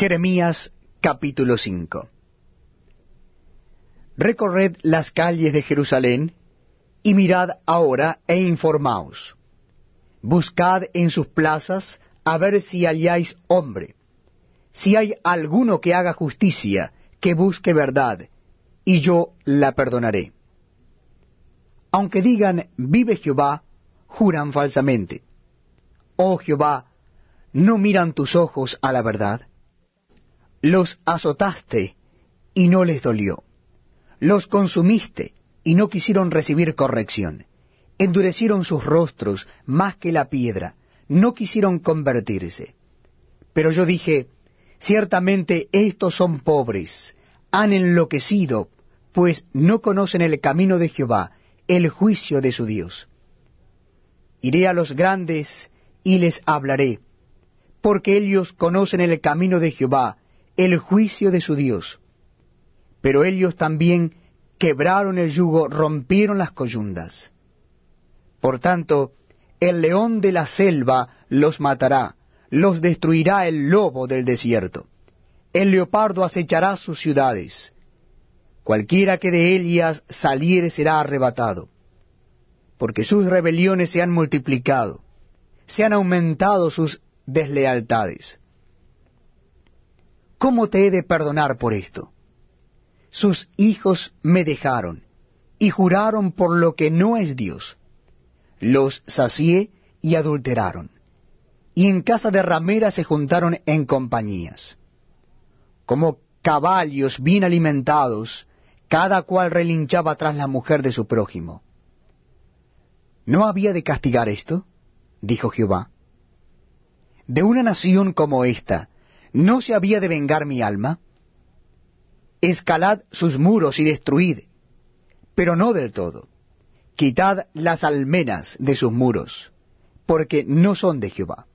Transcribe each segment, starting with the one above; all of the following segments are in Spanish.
Jeremías capítulo 5 Recorred las calles de Jerusalén, y mirad ahora e informaos. Buscad en sus plazas a ver si halláis hombre, si hay alguno que haga justicia, que busque verdad, y yo la perdonaré. Aunque digan, vive Jehová, juran falsamente. Oh Jehová, ¿no miran tus ojos a la verdad? Los azotaste y no les dolió. Los consumiste y no quisieron recibir corrección. Endurecieron sus rostros más que la piedra, no quisieron convertirse. Pero yo dije, ciertamente estos son pobres, han enloquecido, pues no conocen el camino de Jehová, el juicio de su Dios. Iré a los grandes y les hablaré, porque ellos conocen el camino de Jehová, el juicio de su Dios. Pero ellos también quebraron el yugo, rompieron las coyundas. Por tanto, el león de la selva los matará, los destruirá el lobo del desierto. El leopardo acechará sus ciudades. Cualquiera que de ellas saliere será arrebatado, porque sus rebeliones se han multiplicado, se han aumentado sus deslealtades. ¿Cómo te he de perdonar por esto? Sus hijos me dejaron, y juraron por lo que no es Dios. Los sacié y adulteraron, y en casa de ramera se juntaron en compañías. Como caballos bien alimentados, cada cual relinchaba tras la mujer de su prójimo. ¿No había de castigar esto? dijo Jehová. De una nación como esta, ¿no se había de vengar mi alma? Escalad sus muros y destruid, pero no del todo. Quitad las almenas de sus muros, porque no son de Jehová.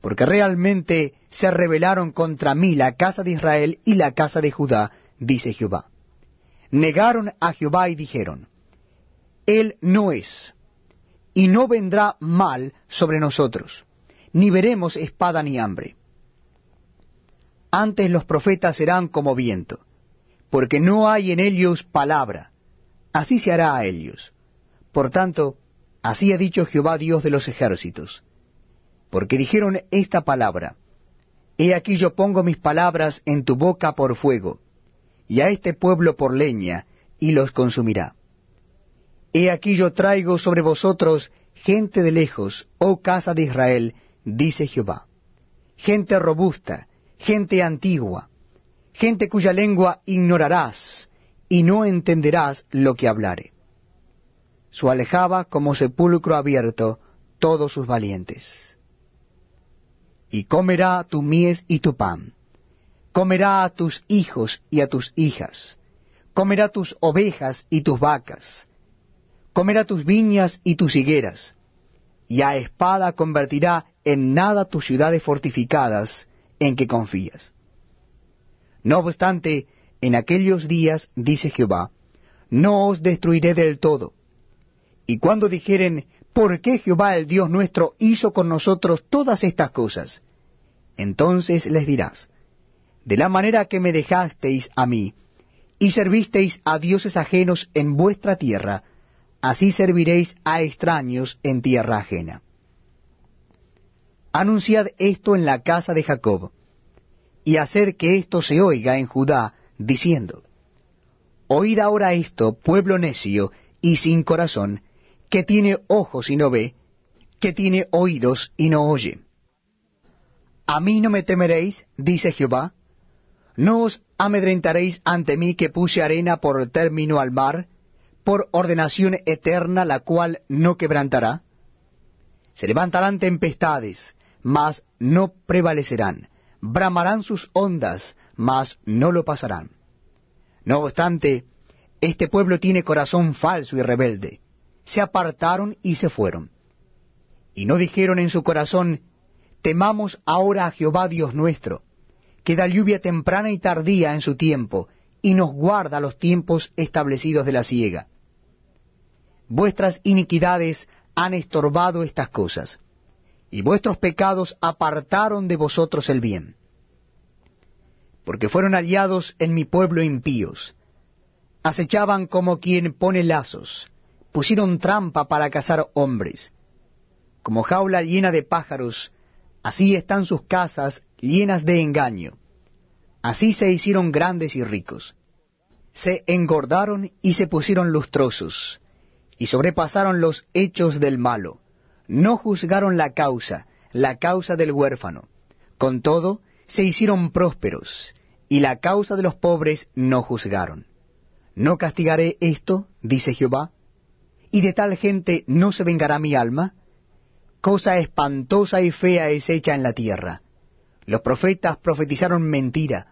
Porque realmente se rebelaron contra mí la casa de Israel y la casa de Judá, dice Jehová. Negaron a Jehová y dijeron, Él no es, y no vendrá mal sobre nosotros, ni veremos espada ni hambre. Antes los profetas serán como viento, porque no hay en ellos palabra, así se hará a ellos. Por tanto, así ha dicho Jehová Dios de los ejércitos, porque dijeron esta palabra, He aquí yo pongo mis palabras en tu boca por fuego, y a este pueblo por leña, y los consumirá. He aquí yo traigo sobre vosotros gente de lejos, oh casa de Israel, dice Jehová, gente robusta, gente antigua, gente cuya lengua ignorarás, y no entenderás lo que hablare. Su alejaba como sepulcro abierto todos sus valientes. Y comerá tu mies y tu pan, comerá a tus hijos y a tus hijas, comerá tus ovejas y tus vacas, comerá tus viñas y tus higueras, y a espada convertirá en nada tus ciudades fortificadas en que confías. No obstante, en aquellos días, dice Jehová, no os destruiré del todo. Y cuando dijeren, ¿por qué Jehová el Dios nuestro hizo con nosotros todas estas cosas? Entonces les dirás, de la manera que me dejasteis a mí, y servisteis a dioses ajenos en vuestra tierra, así serviréis a extraños en tierra ajena. Anunciad esto en la casa de Jacob, y haced que esto se oiga en Judá, diciendo, Oíd ahora esto, pueblo necio y sin corazón, que tiene ojos y no ve, que tiene oídos y no oye. A mí no me temeréis, dice Jehová, ¿No os amedrentaréis ante mí que puse arena por término al mar, por ordenación eterna la cual no quebrantará? Se levantarán tempestades, mas no prevalecerán. Bramarán sus ondas, mas no lo pasarán. No obstante, este pueblo tiene corazón falso y rebelde. Se apartaron y se fueron. Y no dijeron en su corazón, temamos ahora a Jehová Dios nuestro que da lluvia temprana y tardía en su tiempo, y nos guarda los tiempos establecidos de la siega. Vuestras iniquidades han estorbado estas cosas, y vuestros pecados apartaron de vosotros el bien. porque fueron aliados en mi pueblo impíos. Acechaban como quien pone lazos, pusieron trampa para cazar hombres. Como jaula llena de pájaros, así están sus casas llenas de engaño. Así se hicieron grandes y ricos. Se engordaron y se pusieron lustrosos, y sobrepasaron los hechos del malo. No juzgaron la causa, la causa del huérfano. Con todo, se hicieron prósperos, y la causa de los pobres no juzgaron. ¿No castigaré esto? dice Jehová. ¿Y de tal gente no se vengará mi alma? Cosa espantosa y fea es hecha en la tierra. Los profetas profetizaron mentira,